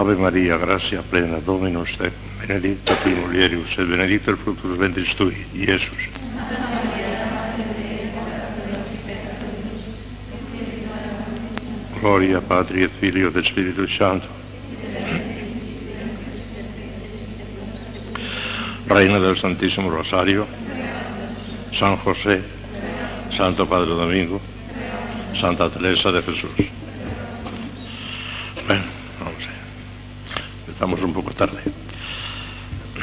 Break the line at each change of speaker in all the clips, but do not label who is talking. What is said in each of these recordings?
Ave María, gracia plena, Dominus tecum, benedicta tu mulieribus, et benedictus fructus ventris tui, Iesus. Gloria Patri et Filio et Spiritus Santo. Reina del Santísimo Rosario, San José, Santo Padre Domingo, Santa Teresa de Jesús. A Empezamos un poco tarde.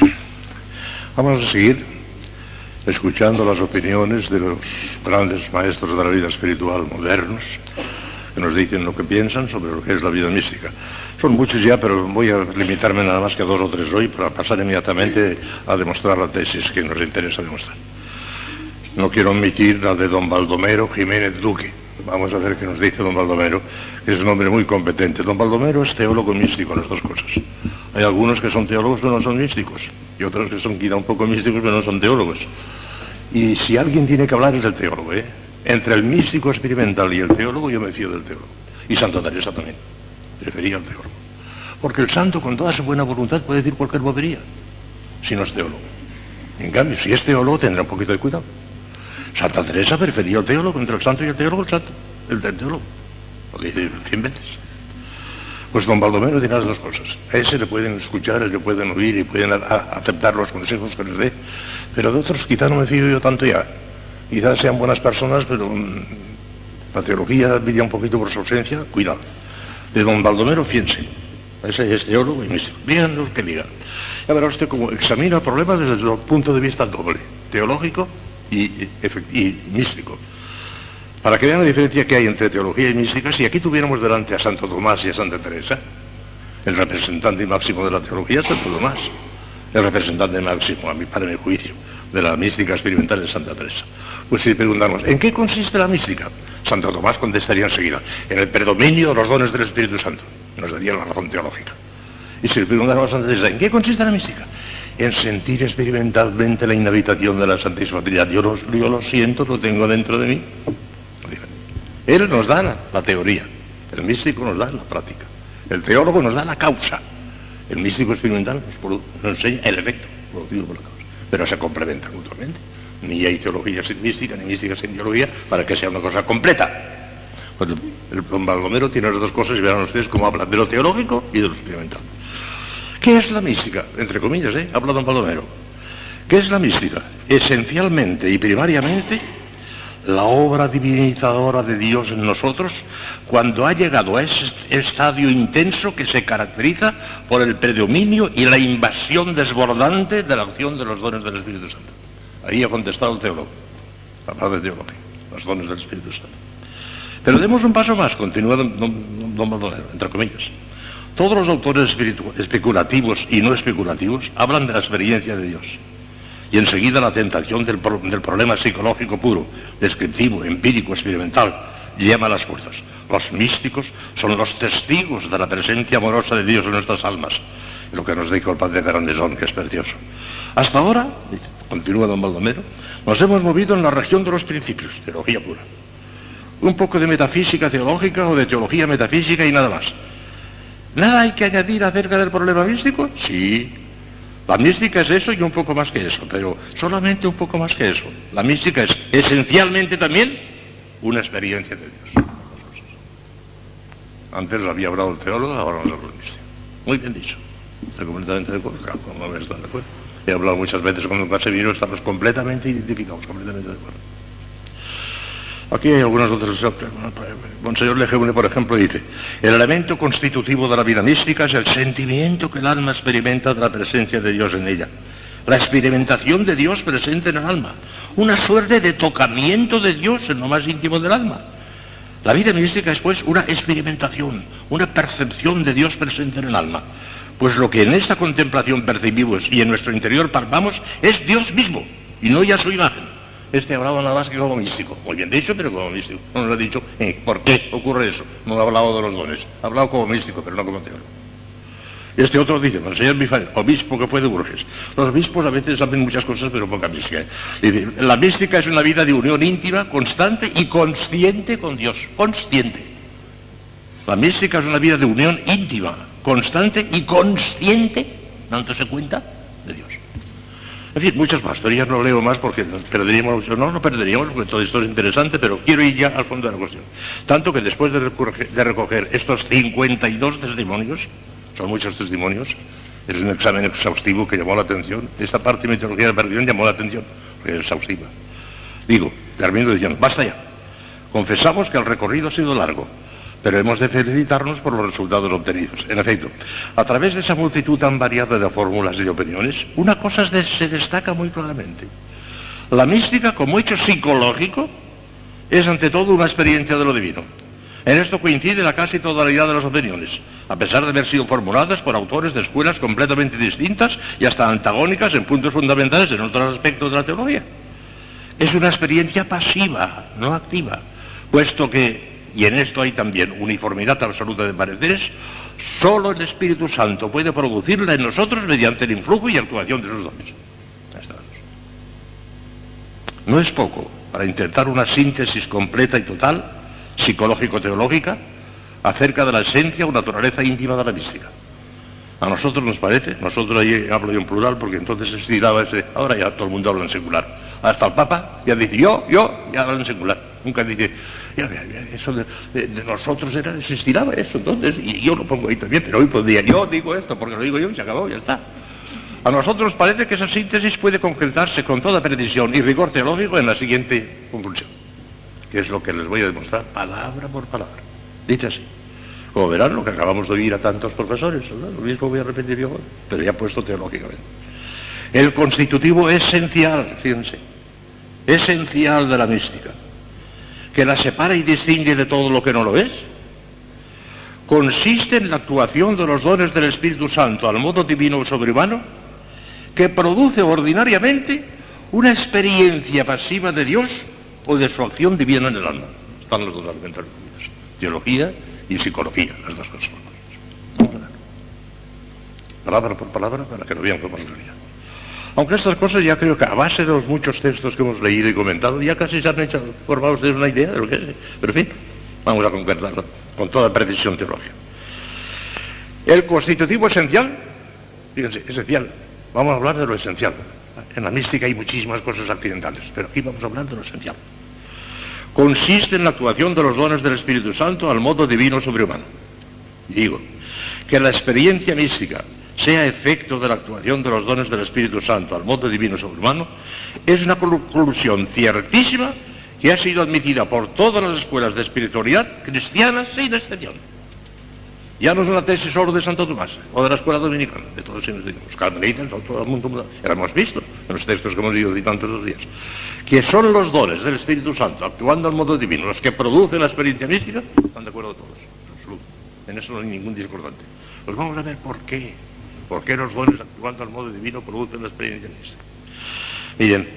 Vamos a seguir escuchando las opiniones de los grandes maestros de la vida espiritual modernos que nos dicen lo que piensan sobre lo que es la vida mística. Son muchos ya, pero voy a limitarme nada más que a dos o tres hoy para pasar inmediatamente a demostrar la tesis que nos interesa demostrar. No quiero omitir la de don Baldomero Jiménez Duque. Vamos a ver qué nos dice don Baldomero, que es un hombre muy competente. Don Baldomero es teólogo místico, las dos cosas. Hay algunos que son teólogos pero no son místicos, y otros que son quizá un poco místicos pero no son teólogos. Y si alguien tiene que hablar es el teólogo, ¿eh? Entre el místico experimental y el teólogo yo me fío del teólogo. Y Santa Teresa también. Prefería al teólogo. Porque el santo con toda su buena voluntad puede decir cualquier bobería, si no es teólogo. En cambio, si es teólogo tendrá un poquito de cuidado. Santa Teresa prefería al teólogo, entre el santo y el teólogo, el santo, el del teólogo. Lo dice cien veces. Pues don Baldomero tiene las dos cosas. A ese le pueden escuchar, el que pueden oír y pueden aceptar los consejos que les dé. Pero de otros quizá no me fío yo tanto ya. Quizás sean buenas personas, pero mm, la teología brilla un poquito por su ausencia, cuidado. De don Baldomero, fíjense. Ese es teólogo y místico. Digan lo que digan. Ya verá usted cómo examina el problema desde el punto de vista doble, teológico y, místico. Para que vean la diferencia que hay entre teología y mística, si aquí tuviéramos delante a Santo Tomás y a Santa Teresa, el representante máximo de la teología Santo Tomás, el representante máximo, a mi, para mi juicio, de la mística experimental de Santa Teresa. Pues si preguntamos, ¿en qué consiste la mística? Santo Tomás contestaría enseguida, en el predominio de los dones del Espíritu Santo. Nos daría la razón teológica. Y si le preguntamos a Santa Teresa, ¿en qué consiste la mística? En sentir experimentalmente la inhabitación de la Santísima Trinidad. Yo yo lo siento, lo tengo dentro de mí. Él nos da la, teoría, el místico nos da la práctica, el teólogo nos da la causa, el místico experimental nos, enseña el efecto producido por la causa, pero se complementan mutuamente. Ni hay teología sin mística, ni mística sin teología, para que sea una cosa completa. Pues el don Baldomero tiene las dos cosas y verán ustedes cómo habla de lo teológico y de lo experimental. ¿Qué es la mística? Entre comillas, ¿eh? Habla don Baldomero. ¿Qué es la mística? Esencialmente y primariamente la obra divinizadora de Dios en nosotros cuando ha llegado a ese estadio intenso que se caracteriza por el predominio y la invasión desbordante de la acción de los dones del Espíritu Santo. Ahí ha contestado el teólogo, hablar de teología, los dones del Espíritu Santo. Pero demos un paso más, continúa don, don, entre comillas. Todos los autores especulativos y no especulativos hablan de la experiencia de Dios y enseguida la tentación del, problema psicológico puro, descriptivo, empírico, experimental, llama a las fuerzas. Los místicos son los testigos de la presencia amorosa de Dios en nuestras almas, lo que nos dijo el padre Grandesón, que es precioso. Hasta ahora, continúa don Baldomero, nos hemos movido en la región de los principios, teología pura. Un poco de metafísica teológica o de teología metafísica y nada más. ¿Nada hay que añadir acerca del problema místico? Sí, la mística es eso y un poco más que eso, pero solamente un poco más que eso. La mística es esencialmente también una experiencia de Dios. Antes había hablado el teólogo, ahora nos habla el místico. Muy bien dicho. Estoy completamente de acuerdo. Claro, no me están de acuerdo. He hablado muchas veces con don Casemiro, estamos completamente identificados, completamente de acuerdo. Aquí hay algunos otros. Monseñor Lejeune, por ejemplo, dice, el elemento constitutivo de la vida mística es el sentimiento que el alma experimenta de la presencia de Dios en ella. La experimentación de Dios presente en el alma. Una suerte de tocamiento de Dios en lo más íntimo del alma. La vida mística es pues una experimentación, una percepción de Dios presente en el alma. Pues lo que en esta contemplación percibimos y en nuestro interior palpamos es Dios mismo, y no ya su imagen. Este ha hablado nada más que como místico. Muy bien dicho, pero como místico. No nos ha dicho eh, por qué ocurre eso. No ha hablado de los dones. Ha hablado como místico, pero no como teólogo. Este otro dice, el señor Bifael, obispo que fue de Burges. Los obispos a veces saben muchas cosas, pero poca mística. Dice, la mística es una vida de unión íntima, constante y consciente con Dios. Consciente. La mística es una vida de unión íntima, constante y consciente, dándose cuenta de Dios. En fin, muchas más, no leo más porque perderíamos, no, no perderíamos porque todo esto es interesante, pero quiero ir ya al fondo de la cuestión. Tanto que después de recoger, estos 52 testimonios, son muchos testimonios, es un examen exhaustivo que llamó la atención, esta parte de mitología de la perdición llamó la atención, porque es exhaustiva. Digo, termino diciendo, basta ya. Confesamos que el recorrido ha sido largo, pero hemos de felicitarnos por los resultados obtenidos. En efecto, a través de esa multitud tan variada de fórmulas y de opiniones, una cosa se destaca muy claramente. La mística, como hecho psicológico, es ante todo una experiencia de lo divino. En esto coincide la casi totalidad de las opiniones, a pesar de haber sido formuladas por autores de escuelas completamente distintas y hasta antagónicas en puntos fundamentales en otros aspectos de la teología. Es una experiencia pasiva, no activa, puesto que y en esto hay también uniformidad absoluta de pareceres, solo el Espíritu Santo puede producirla en nosotros mediante el influjo y actuación de sus dones. No es poco para intentar una síntesis completa y total, psicológico-teológica, acerca de la esencia o naturaleza íntima de la mística. A nosotros nos parece, nosotros ahí hablo yo en plural porque entonces se estiraba ese, ahora ya todo el mundo habla en singular. Hasta el Papa ya dice yo, yo, ya habla en singular. Nunca dice eso de, nosotros era, se estiraba eso entonces, y yo lo pongo ahí también, pero hoy podría, yo digo esto porque lo digo yo y se acabó, ya está. A nosotros parece que esa síntesis puede concretarse con toda precisión y rigor teológico en la siguiente conclusión, que es lo que les voy a demostrar palabra por palabra, dicho así. Como verán, lo que acabamos de oír a tantos profesores, lo mismo voy a repetir yo, pero ya puesto teológicamente. El constitutivo esencial, fíjense, esencial de la mística, que la separa y distingue de todo lo que no lo es, consiste en la actuación de los dones del Espíritu Santo al modo divino o sobrehumano, que produce ordinariamente una experiencia pasiva de Dios o de su acción divina en el alma. Están los dos argumentos teología y psicología, las dos cosas. Palabra por palabra para que lo vean como es realidad. Aunque estas cosas ya creo que a base de los muchos textos que hemos leído y comentado, ya casi se han hecho, formado ustedes una idea de lo que es. Pero en fin, vamos a concretarlo con toda precisión teológica. El constitutivo esencial, fíjense, esencial, vamos a hablar de lo esencial. En la mística hay muchísimas cosas accidentales, pero aquí vamos a hablar de lo esencial. Consiste en la actuación de los dones del Espíritu Santo al modo divino sobrehumano. Digo, que la experiencia mística sea efecto de la actuación de los dones del Espíritu Santo al modo divino sobrehumano, es una conclusión ciertísima que ha sido admitida por todas las escuelas de espiritualidad cristianas sin excepción. Ya no es una tesis solo de Santo Tomás o de la escuela dominicana, de todos los carmelitas, todo el mundo. Ya lo hemos visto en los textos que hemos leído de tantos días. Que son los dones del Espíritu Santo actuando al modo divino los que producen la experiencia mística, están de acuerdo todos. En eso no hay ningún discordante. Pues vamos a ver por qué. ¿Por qué los dones actuando al modo divino producen la experiencia mística? Miren,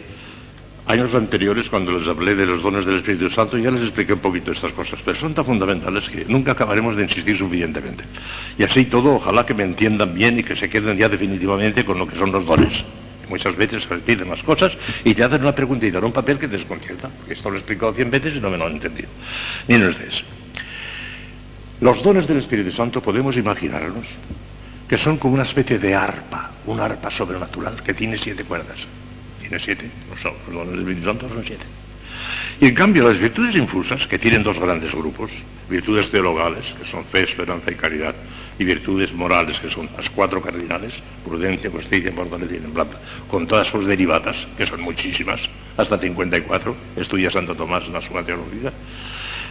años anteriores cuando les hablé de los dones del Espíritu Santo ya les expliqué un poquito estas cosas, pero son tan fundamentales que nunca acabaremos de insistir suficientemente. Y así todo, ojalá que me entiendan bien y que se queden ya definitivamente con lo que son los dones. Muchas veces se repiten las cosas y te hacen una preguntita en un papel que te desconcierta, porque esto lo he explicado cien veces y no me lo han entendido. Miren ustedes, los dones del Espíritu Santo podemos imaginarnos que son como una especie de arpa, una arpa sobrenatural que tiene siete cuerdas. Tiene siete, los dones del Espíritu Santo son siete. Y en cambio las virtudes infusas, que tienen dos grandes grupos, virtudes teologales, que son fe, esperanza y caridad, y virtudes morales, que son las cuatro cardinales, prudencia, justicia, fortaleza y templanza, con todas sus derivadas, que son muchísimas, hasta 54, estudia Santo Tomás en la suma teología.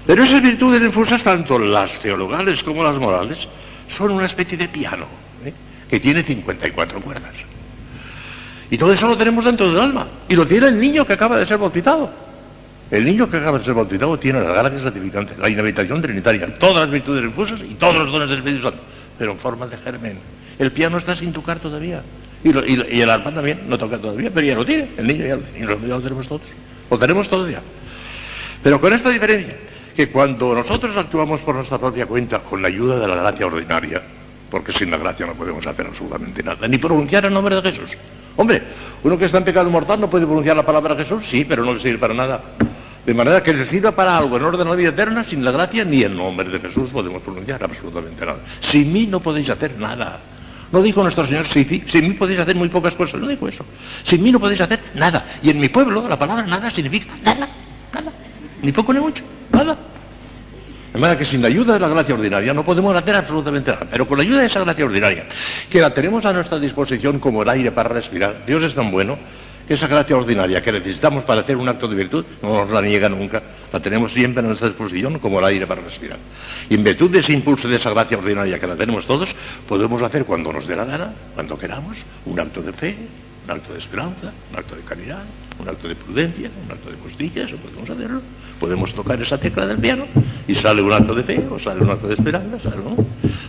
Pero esas virtudes infusas, tanto las teologales como las morales, son una especie de piano, que tiene 54 cuerdas. Y todo eso lo tenemos dentro del alma. Y lo tiene el niño que acaba de ser bautizado. El niño que acaba de ser bautizado tiene la gala gratificante, la inhabitación trinitaria, todas las virtudes infusas y todos los dones del Espíritu Santo, pero en forma de germen. El piano está sin tocar todavía. Y, el arpa también no toca todavía, pero ya lo tiene. El niño ya lo. Y lo, ya lo tenemos todos. Lo tenemos todos ya. Pero con esta diferencia, que cuando nosotros actuamos por nuestra propia cuenta con la ayuda de la gracia ordinaria, porque sin la gracia no podemos hacer absolutamente nada, ni pronunciar el nombre de Jesús. Hombre, uno que está en pecado mortal no puede pronunciar la palabra Jesús, sí, pero no le sirve para nada. De manera que les sirva para algo en orden a la vida eterna, sin la gracia ni el nombre de Jesús podemos pronunciar absolutamente nada. Sin mí no podéis hacer nada. No dijo nuestro Señor, sin, sin mí podéis hacer muy pocas cosas, no dijo eso. Sin mí no podéis hacer nada. Y en mi pueblo la palabra nada significa nada, nada. Ni poco ni mucho, nada. De manera que sin la ayuda de la gracia ordinaria no podemos hacer absolutamente nada. Pero con la ayuda de esa gracia ordinaria, que la tenemos a nuestra disposición como el aire para respirar, Dios es tan bueno que esa gracia ordinaria que necesitamos para hacer un acto de virtud no nos la niega nunca. La tenemos siempre a nuestra disposición como el aire para respirar. Y en virtud de ese impulso de esa gracia ordinaria que la tenemos todos, podemos hacer cuando nos dé la gana, cuando queramos, un acto de fe, un acto de esperanza, un acto de caridad, un acto de prudencia, un acto de justicia, eso podemos hacerlo. Podemos tocar esa tecla del piano y sale un acto de fe o sale un acto de esperanza, sale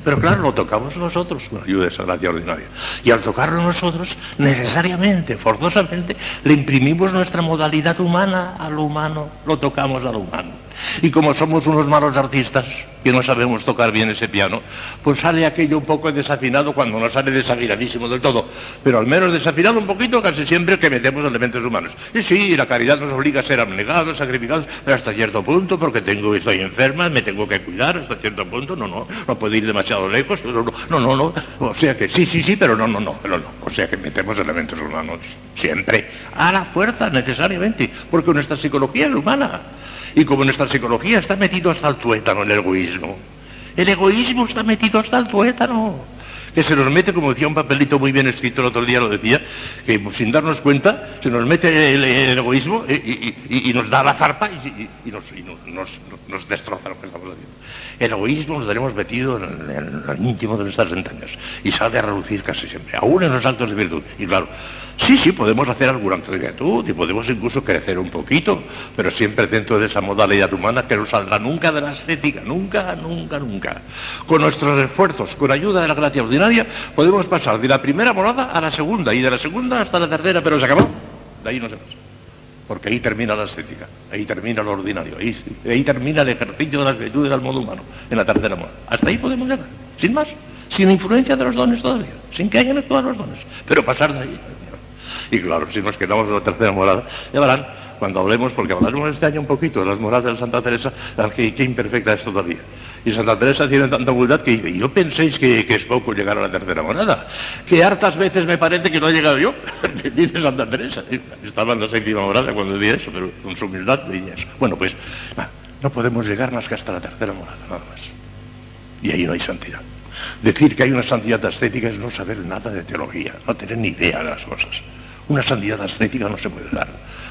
Pero claro, lo tocamos nosotros con ayuda de esa gracia ordinaria. Y al tocarlo nosotros, necesariamente, forzosamente, le imprimimos nuestra modalidad humana a lo humano, lo tocamos a lo humano. Y como somos unos malos artistas, que no sabemos tocar bien ese piano, pues sale aquello un poco desafinado cuando no sale desafinadísimo del todo, pero al menos desafinado un poquito casi siempre que metemos elementos humanos. Y sí, la caridad nos obliga a ser abnegados, sacrificados, pero hasta cierto punto, porque tengo, estoy enferma, me tengo que cuidar hasta cierto punto, no, no, no puedo ir demasiado lejos, no, no, no, no, o sea que sí, sí, sí, pero no, no, no, pero no, o sea que metemos elementos humanos siempre, a la fuerza necesariamente, porque nuestra psicología es humana. Y como nuestra psicología está metido hasta el tuétano el egoísmo, el egoísmo está metido hasta el tuétano, que se nos mete, como decía un papelito muy bien escrito el otro día, lo decía, que sin darnos cuenta se nos mete el, egoísmo y, nos da la zarpa y, nos, destroza lo que estamos haciendo. El egoísmo lo tenemos metido en, el íntimo de nuestras entrañas y sale a relucir casi siempre, aún en los actos de virtud. Y claro, Sí, sí, podemos hacer de virtud y podemos incluso crecer un poquito, pero siempre dentro de esa modalidad humana que no saldrá nunca de la estética, nunca, nunca, nunca. Con nuestros esfuerzos, con ayuda de la gracia ordinaria, podemos pasar de la primera morada a la segunda y de la segunda hasta la tercera, pero se acabó. De ahí no se pasa. Porque ahí termina la estética, ahí termina lo ordinario, ahí, termina el ejercicio de las virtudes al modo humano, en la tercera morada. Hasta ahí podemos llegar, sin más, sin influencia de los dones todavía, sin que hayan todos los dones, pero pasar de ahí. Y claro, si nos quedamos en la tercera morada, ya verán, cuando hablemos, porque hablaremos este año un poquito de las moradas de Santa Teresa, qué, qué imperfecta es todavía. Y Santa Teresa tiene tanta humildad que dice, y no penséis que, es poco llegar a la tercera morada, que hartas veces me parece que no he llegado yo, dice Santa Teresa. Estaba en la séptima morada cuando decía eso, pero con su humildad. Bueno, pues no podemos llegar más que hasta la tercera morada, nada más. Y ahí no hay santidad. Decir que hay una santidad estética es no saber nada de teología, no tener ni idea de las cosas. Una santidad ascética no se puede dar,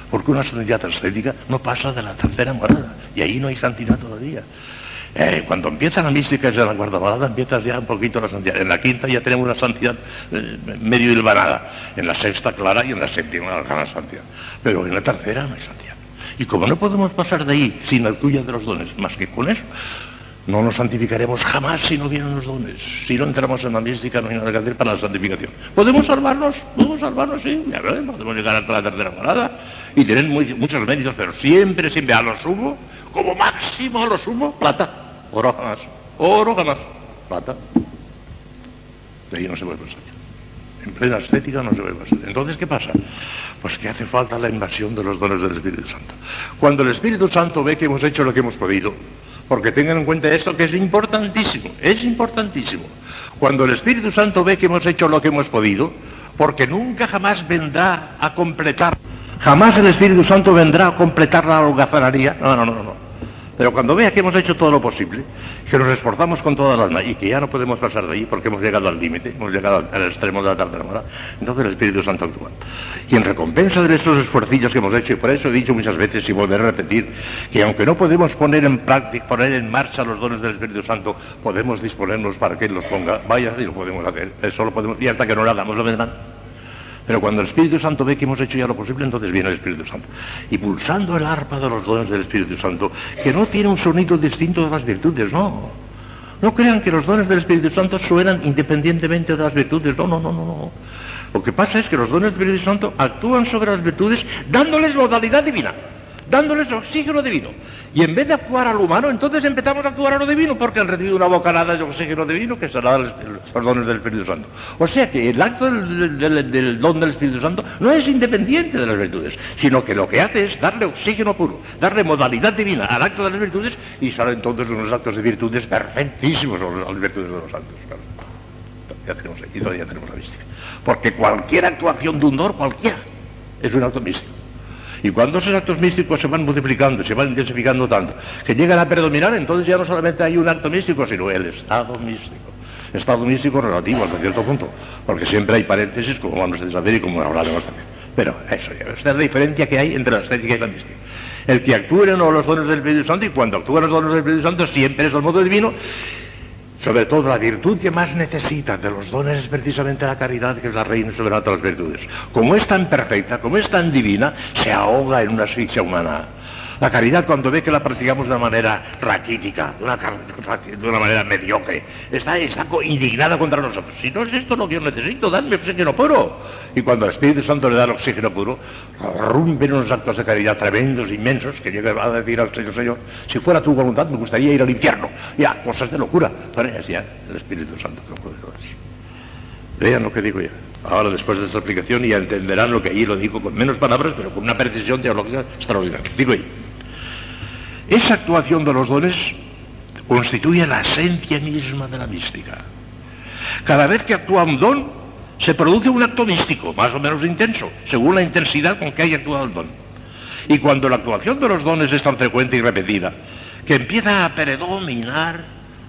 porque una santidad ascética no pasa de la tercera morada, y ahí no hay santidad todavía. Eh, cuando empieza la mística de la cuarta morada, empiezas ya un poquito la santidad. En la quinta ya tenemos una santidad eh, medio hilvanada. En la sexta clara y en la séptima la gran santidad. Pero en la tercera no hay santidad. Y como no podemos pasar de ahí sin la tuya de los dones, más que con eso, no nos santificaremos jamás si no vienen los dones. Si no entramos en la mística, no hay nada que hacer para la santificación. ¿Podemos salvarnos? ¿Podemos salvarnos? Sí, ya veremos. Podemos llegar hasta la tercera morada y tener muchos méritos, pero siempre, siempre a lo sumo, como máximo a lo sumo, plata. Oro jamás. Oro jamás. Plata. De ahí no se puede pasar. En plena estética no se puede pasar. Entonces, ¿qué pasa? Pues que hace falta la invasión de los dones del Espíritu Santo. Cuando el Espíritu Santo ve que hemos hecho lo que hemos podido, porque tengan en cuenta esto que es importantísimo, es importantísimo. Cuando el Espíritu Santo ve que hemos hecho lo que hemos podido, porque nunca jamás vendrá a completar, jamás el Espíritu Santo vendrá a completar la holgazanería, no, no, no, no. Pero cuando vea que hemos hecho todo lo posible, que nos esforzamos con toda la alma y que ya no podemos pasar de ahí porque hemos llegado al límite, hemos llegado al extremo de la tercera hora, entonces el Espíritu Santo actúa. Y en recompensa de estos esfuerzos que hemos hecho, y por eso he dicho muchas veces y volveré a repetir, que aunque no podemos poner en práctica, poner en marcha los dones del Espíritu Santo, podemos disponernos para que Él los ponga, vaya, y lo podemos hacer, eso lo podemos, y hasta que no lo hagamos lo vendrán. Pero cuando el Espíritu Santo ve que hemos hecho ya lo posible, entonces viene el Espíritu Santo. Y pulsando el arpa de los dones del Espíritu Santo, que no tiene un sonido distinto de las virtudes, no. No crean que los dones del Espíritu Santo suenan independientemente de las virtudes, no, no, no, no. Lo que pasa es que los dones del Espíritu Santo actúan sobre las virtudes dándoles modalidad divina, dándoles oxígeno divino. Y en vez de actuar al humano, entonces empezamos a actuar a lo divino, porque han recibido una bocanada de oxígeno divino que será los, dones del Espíritu Santo. O sea que el acto del, don del Espíritu Santo no es independiente de las virtudes, sino que lo que hace es darle oxígeno puro, darle modalidad divina al acto de las virtudes y salen entonces unos actos de virtudes perfectísimos a las virtudes de los santos. Ya tenemos aquí, todavía tenemos la mística. Porque cualquier actuación de un don, cualquiera, es un acto místico. Y cuando esos actos místicos se van multiplicando, se van intensificando tanto, que llegan a predominar, entonces ya no solamente hay un acto místico, sino el estado místico. Estado místico relativo hasta cierto punto, porque siempre hay paréntesis, como vamos a deshacer y como hablaremos también. Pero eso ya, es la diferencia que hay entre la estética y la mística. El que actúen o los dones del Espíritu Santo, y cuando actúan los dones del Espíritu Santo, siempre es el modo divino, sobre todo la virtud que más necesita de los dones es precisamente la caridad, que es la reina soberana de las virtudes. Como es tan perfecta, como es tan divina, se ahoga en una asfixia humana. La caridad, cuando ve que la practicamos de una manera raquítica, de una, de una manera mediocre, está, indignada contra nosotros. Si no es esto lo que yo necesito, dadme oxígeno puro. Y cuando el Espíritu Santo le da el oxígeno puro, rompen unos actos de caridad tremendos, inmensos, que llega a decir al Señor, Señor, si fuera tu voluntad me gustaría ir al infierno. Ya, cosas de locura. Pero es ya el Espíritu Santo que lo puede. Vean lo que digo ya. Ahora, después de esta explicación, ya entenderán lo que allí lo digo con menos palabras, pero con una precisión teológica extraordinaria. Digo ahí. Esa actuación de los dones constituye la esencia misma de la mística. Cada vez que actúa un don, se produce un acto místico, más o menos intenso, según la intensidad con que haya actuado el don. Y cuando la actuación de los dones es tan frecuente y repetida, que empieza a predominar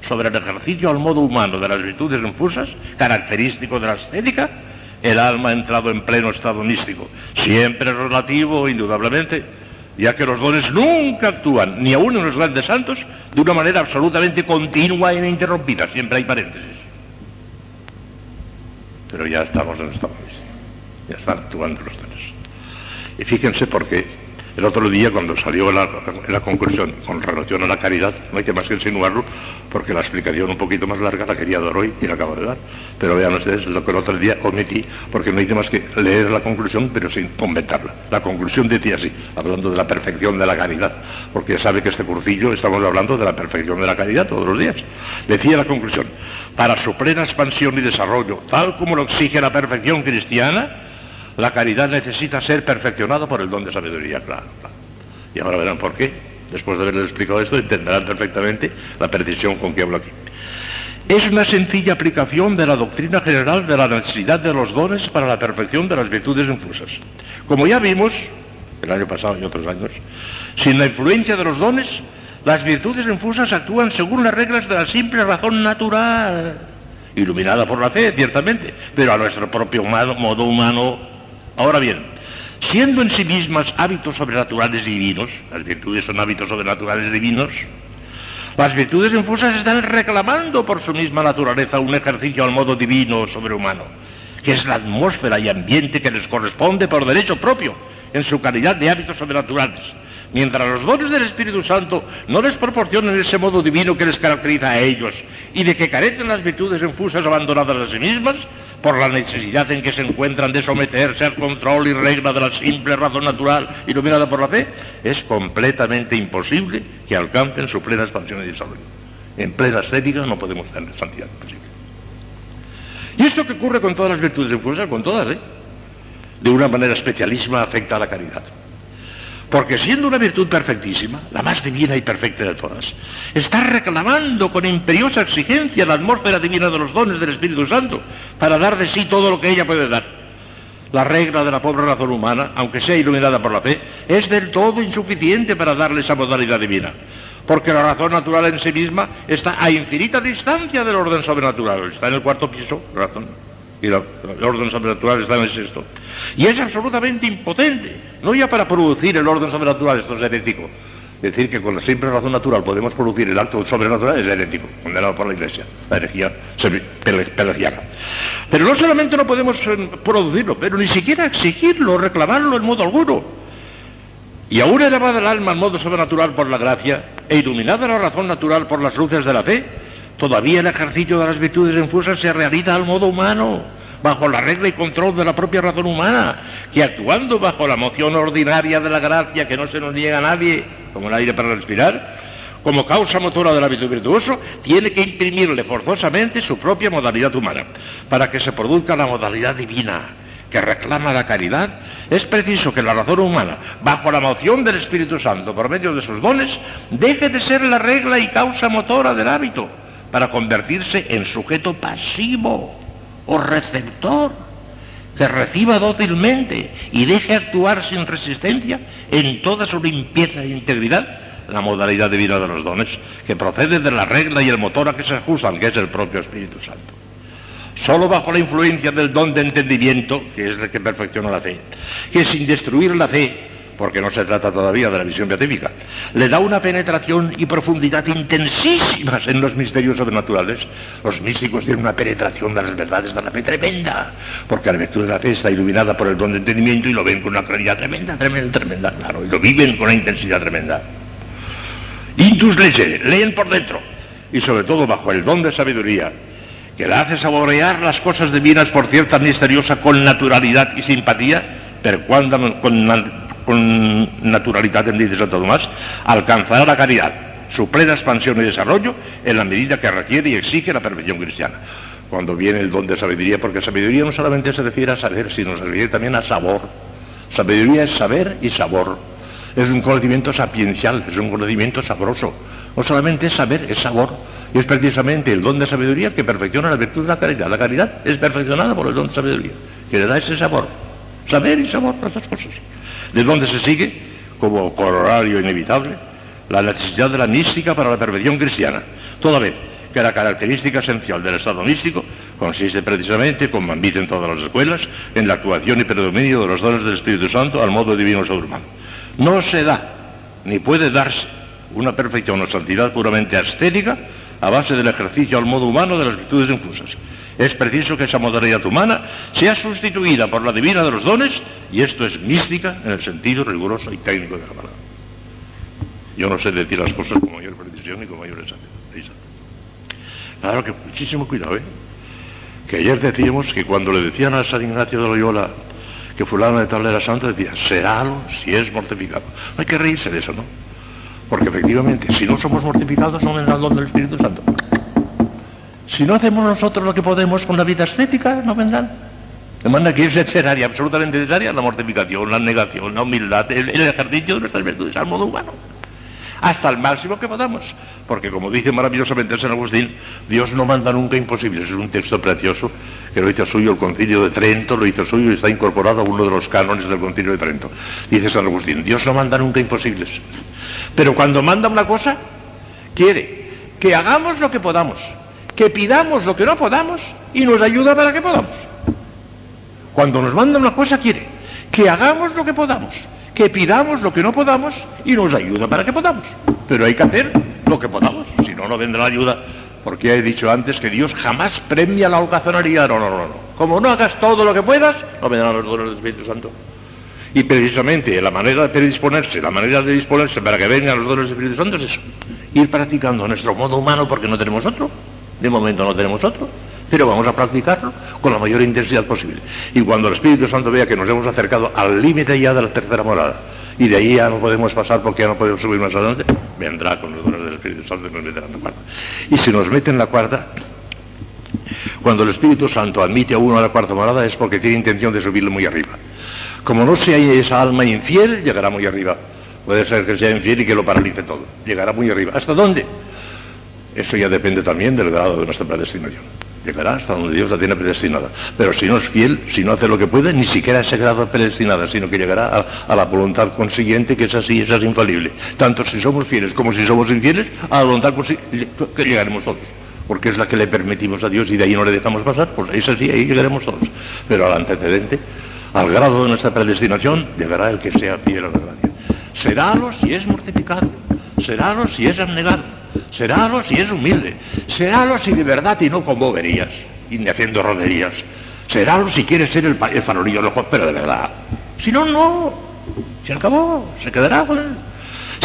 sobre el ejercicio al modo humano de las virtudes infusas, característico de la estética, el alma ha entrado en pleno estado místico, siempre relativo, indudablemente, ya que los dones nunca actúan, ni aun en los grandes santos, de una manera absolutamente continua e ininterrumpida, siempre hay paréntesis. Pero ya estamos en estado místico, ya están actuando los dones. Y fíjense por qué el otro día cuando salió la, conclusión con relación a la caridad, no hay que más que insinuarlo, porque la explicación un poquito más larga la quería dar hoy y la acabo de dar. Pero vean ustedes lo que el otro día omití, porque no hice más que leer la conclusión, pero sin comentarla. La conclusión decía así, hablando de la perfección de la caridad, porque sabe que este cursillo estamos hablando de la perfección de la caridad todos los días. Decía la conclusión, para su plena expansión y desarrollo, tal como lo exige la perfección cristiana, la caridad necesita ser perfeccionada por el don de sabiduría, claro. Y ahora verán por qué. Después de haberles explicado esto, entenderán perfectamente la precisión con que hablo aquí. Es una sencilla aplicación de la doctrina general de la necesidad de los dones para la perfección de las virtudes infusas. Como ya vimos, el año pasado y otros años, sin la influencia de los dones, las virtudes infusas actúan según las reglas de la simple razón natural, iluminada por la fe, ciertamente, pero a nuestro propio modo humano Ahora bien, siendo en sí mismas hábitos sobrenaturales divinos, las virtudes son hábitos sobrenaturales divinos, las virtudes infusas están reclamando por su misma naturaleza un ejercicio al modo divino sobrehumano, que es la atmósfera y ambiente que les corresponde por derecho propio, en su calidad de hábitos sobrenaturales. Mientras los dones del Espíritu Santo no les proporcionen ese modo divino que les caracteriza a ellos y de que carecen las virtudes infusas abandonadas a sí mismas, por la necesidad en que se encuentran de someterse al control y regla de la simple razón natural iluminada por la fe, es completamente imposible que alcancen su plena expansión y desarrollo. En plena estética no podemos tener santidad posible. Y esto que ocurre con todas las virtudes infusas, con todas, ¿eh? de una manera especialísima afecta a la caridad. Porque siendo una virtud perfectísima, la más divina y perfecta de todas, está reclamando con imperiosa exigencia la atmósfera divina de los dones del Espíritu Santo para dar de sí todo lo que ella puede dar. La regla de la pobre razón humana, aunque sea iluminada por la fe, es del todo insuficiente para darle esa modalidad divina. Porque la razón natural en sí misma está a infinita distancia del orden sobrenatural. Está en el cuarto piso, razón. Y la- el orden sobrenatural está en el sexto. Y es absolutamente impotente, no ya para producir el orden sobrenatural, esto es herético. Decir que con la simple razón natural podemos producir el acto sobrenatural es herético, condenado por la Iglesia, la herejía pelagiana. Pero no solamente no podemos eh, producirlo, pero ni siquiera exigirlo, reclamarlo en modo alguno. Y aún elevada el alma al modo sobrenatural por la gracia e iluminada la razón natural por las luces de la fe, todavía el ejercicio de las virtudes infusas se realiza al modo humano, bajo la regla y control de la propia razón humana, que actuando bajo la moción ordinaria de la gracia que no se nos niega a nadie,
como el aire para respirar, como causa motora del hábito virtuoso, tiene que imprimirle forzosamente su propia modalidad humana, para que se produzca la modalidad divina que reclama la caridad, es preciso que la razón humana, bajo la moción del Espíritu Santo por medio de sus dones, deje de ser la regla y causa motora del hábito, para convertirse en sujeto pasivo o receptor, que reciba dócilmente y deje actuar sin resistencia en toda su limpieza e integridad la modalidad divina de los dones, que procede de la regla y el motor a que se ajustan, que es el propio Espíritu Santo. Solo bajo la influencia del don de entendimiento, que es el que perfecciona la fe, que sin destruir la fe, porque no se trata todavía de la visión beatífica, le da una penetración y profundidad intensísimas en los misterios sobrenaturales. Los místicos tienen una penetración de las verdades de la fe tremenda, porque la virtud de la fe está iluminada por el don de entendimiento y lo ven con una claridad tremenda, tremenda, tremenda, claro, y lo viven con una intensidad tremenda. Intus legere, leen por dentro, y sobre todo bajo el don de sabiduría, que la hace saborear las cosas divinas por cierta misteriosa con naturalidad y simpatía, pero cuando con, con naturalidad en dice Santo Tomás, alcanzará la caridad, su plena expansión y desarrollo en la medida que requiere y exige la perfección cristiana. Cuando viene el don de sabiduría, porque sabiduría no solamente se refiere a saber, sino se refiere también a sabor. Sabiduría es saber y sabor es un conocimiento sapiencial, es un conocimiento sabroso. No solamente es saber, es sabor. Y es precisamente el don de sabiduría que perfecciona la virtud de la caridad. La caridad es perfeccionada por el don de sabiduría, que le da ese sabor. Saber y sabor, las dos cosas. De donde se sigue, como corolario inevitable, la necesidad de la mística para la perfección cristiana. Toda vez que la característica esencial del estado místico consiste precisamente, como admiten todas las escuelas, en la actuación y predominio de los dones del Espíritu Santo al modo divino sobrehumano. No se da, ni puede darse, una perfección o santidad puramente ascética a base del ejercicio al modo humano de las virtudes infusas. Es preciso que esa modalidad humana sea sustituida por la divina de los dones, y esto es mística en el sentido riguroso y técnico de la palabra. Yo no sé decir las cosas con mayor precisión y con mayor exactitud. Claro que muchísimo cuidado, ¿eh? Que ayer decíamos que cuando le decían a San Ignacio de Loyola, que fulano de tal era santo, decía, serálo si es mortificado. No hay que reírse de eso, ¿no? Porque efectivamente, si no somos mortificados, no vendrá el don del Espíritu Santo. Si no hacemos nosotros lo que podemos con la vida estética, no vendrán. De manera que es necesaria, absolutamente necesaria, la mortificación, la negación, la humildad, el, el ejercicio de nuestras virtudes al modo humano hasta el máximo que podamos. Porque como dice maravillosamente San Agustín, Dios no manda nunca imposibles. Es un texto precioso que lo hizo suyo el concilio de Trento, lo hizo suyo y está incorporado a uno de los cánones del concilio de Trento. Dice San Agustín, Dios no manda nunca imposibles. Pero cuando manda una cosa, quiere que hagamos lo que podamos, que pidamos lo que no podamos y nos ayuda para que podamos. Cuando nos manda una cosa, quiere que hagamos lo que podamos, que pidamos lo que no podamos y nos ayuda para que podamos. Pero hay que hacer lo que podamos, si no, no vendrá ayuda. Porque he dicho antes que Dios jamás premia la holgazanería. No, no, no, no. Como no hagas todo lo que puedas, no vendrán los dones del Espíritu Santo. Y precisamente la manera de predisponerse, la manera de disponerse para que vengan los dones del Espíritu Santo es eso. Ir practicando nuestro modo humano porque no tenemos otro. De momento no tenemos otro pero vamos a practicarlo con la mayor intensidad posible. Y cuando el Espíritu Santo vea que nos hemos acercado al límite ya de la tercera morada, y de ahí ya no podemos pasar porque ya no podemos subir más adelante, vendrá con los dones del Espíritu Santo y nos meterá en la cuarta. Y si nos mete en la cuarta, cuando el Espíritu Santo admite a uno a la cuarta morada es porque tiene intención de subirle muy arriba. Como no sea esa alma infiel, llegará muy arriba. Puede ser que sea infiel y que lo paralice todo. Llegará muy arriba. ¿Hasta dónde? Eso ya depende también del grado de nuestra predestinación. Llegará hasta donde Dios la tiene predestinada. Pero si no es fiel, si no hace lo que puede, ni siquiera ese grado predestinada, sino que llegará a, la voluntad consiguiente, que es así, esa es infalible. Tanto si somos fieles como si somos infieles, a la voluntad que llegaremos todos. Porque es la que le permitimos a Dios y de ahí no le dejamos pasar, pues es así, ahí llegaremos todos. Pero al antecedente, al grado de nuestra predestinación, llegará el que sea fiel a la gracia. Serálo si es mortificado, serálo si es abnegado Serálo si es humilde. Serálo si de verdad y no con boberías y ni haciendo roderías. Serálo si quiere ser el, el farolillo de pero de verdad. Si no, no. Se acabó, se quedará.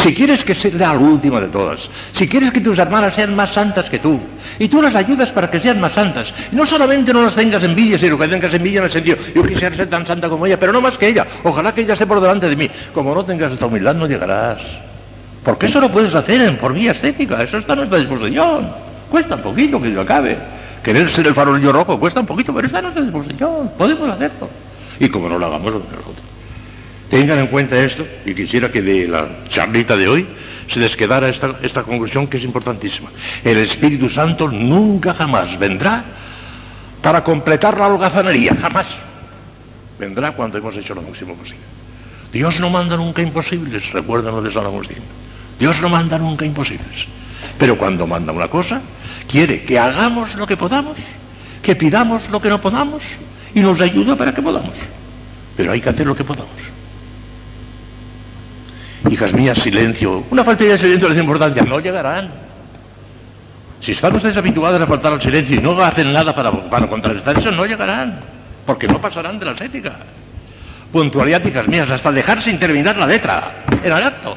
Si quieres que sea la última de todas, si quieres que tus hermanas sean más santas que tú, y tú las ayudas para que sean más santas, y no solamente no las tengas envidia, sino que tengas envidia en el sentido, yo quisiera ser tan santa como ella, pero no más que ella, ojalá que ella esté por delante de mí. Como no tengas esta humildad, no llegarás Porque eso lo puedes hacer en, por vía estética, eso está a nuestra disposición. Cuesta un poquito que yo acabe. Querer ser el farolillo rojo cuesta un poquito, pero está a nuestra disposición. Podemos hacerlo. Y como no lo hagamos, nosotros. Tengan en cuenta esto, y quisiera que de la charlita de hoy se les quedara esta, esta conclusión que es importantísima. El Espíritu Santo nunca jamás vendrá para completar la holgazanería, jamás. Vendrá cuando hemos hecho lo máximo posible. Dios no manda nunca imposibles, recuérdanos de San Agustín. Dios no manda nunca imposibles. Pero cuando manda una cosa, quiere que hagamos lo que podamos, que pidamos lo que no podamos y nos ayuda para que podamos. Pero hay que hacer lo que podamos. Hijas mías, silencio. Una falta de silencio les importancia. No llegarán. Si están ustedes habituadas a faltar al silencio y no hacen nada para, contrarrestar eso, no llegarán. Porque no pasarán de la ética. Puntualidad, hijas mías, hasta dejar sin terminar la letra. En el acto.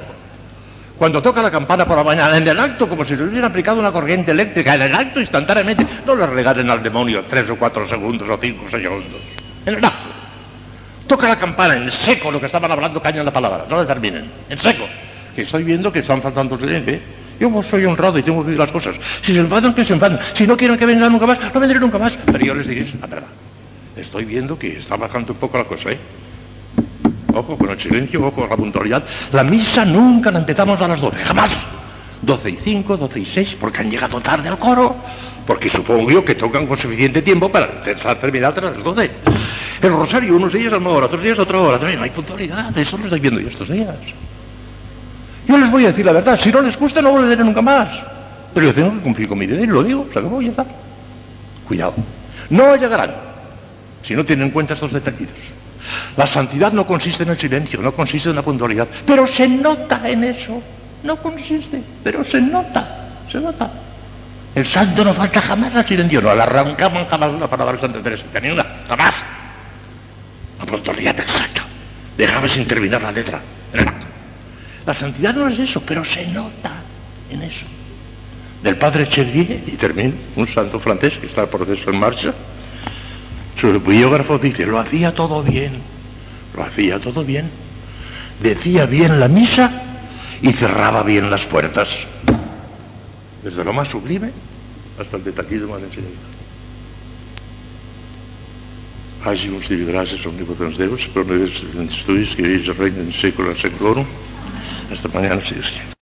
Cuando toca la campana por la mañana, en el acto, como si se hubiera aplicado una corriente eléctrica, en el acto instantáneamente, no le regalen al demonio tres o cuatro segundos o cinco segundos. En el acto. Toca la campana en seco lo que estaban hablando, caña la palabra, no le terminen, en seco. Que estoy viendo que están faltando silencio. ¿eh? Yo soy honrado y tengo que decir las cosas. Si se enfadan, que se enfadan. Si no quieren que vengan nunca más, no vendré nunca más. Pero yo les diré la verdad. Estoy viendo que está bajando un poco la cosa, ¿eh? Ojo con el silencio, ojo con la puntualidad. La misa nunca la empezamos a las 12, jamás. 12 y 5, 12 y 6, porque han llegado tarde al coro. Porque supongo yo que tocan con suficiente tiempo para terminar tras las 12. El rosario, unos días a una hora, otros días a otra hora. No hay puntualidad, eso lo estoy viendo yo estos días. Yo les voy a decir la verdad, si no les gusta no volveré nunca más. Pero yo tengo que cumplir con mi deber lo digo, se acabó, ya está. Cuidado. No llegarán si no tienen en cuenta estos detallitos. La santidad no consiste en el silencio, no consiste en la puntualidad, pero se nota en eso. No consiste, pero se nota, se nota. El santo no falta jamás al silencio, no le arrancamos jamás una palabra de Santa Teresa, ni una, jamás. La puntualidad exacta. Déjame sin terminar la letra. La santidad no es eso, pero se nota en eso. Del padre Chevier, y termino, un santo francés que está el proceso en marcha, su biógrafo dice, lo hacía todo bien, hacía todo bien. Decía bien la misa y cerraba bien las puertas. Desde lo más sublime hasta el detallismo más enseñado. Hagi uns divi gràcies omnipotents Deus, per no estudis que regnen segle en segle. Hasta mañana, si es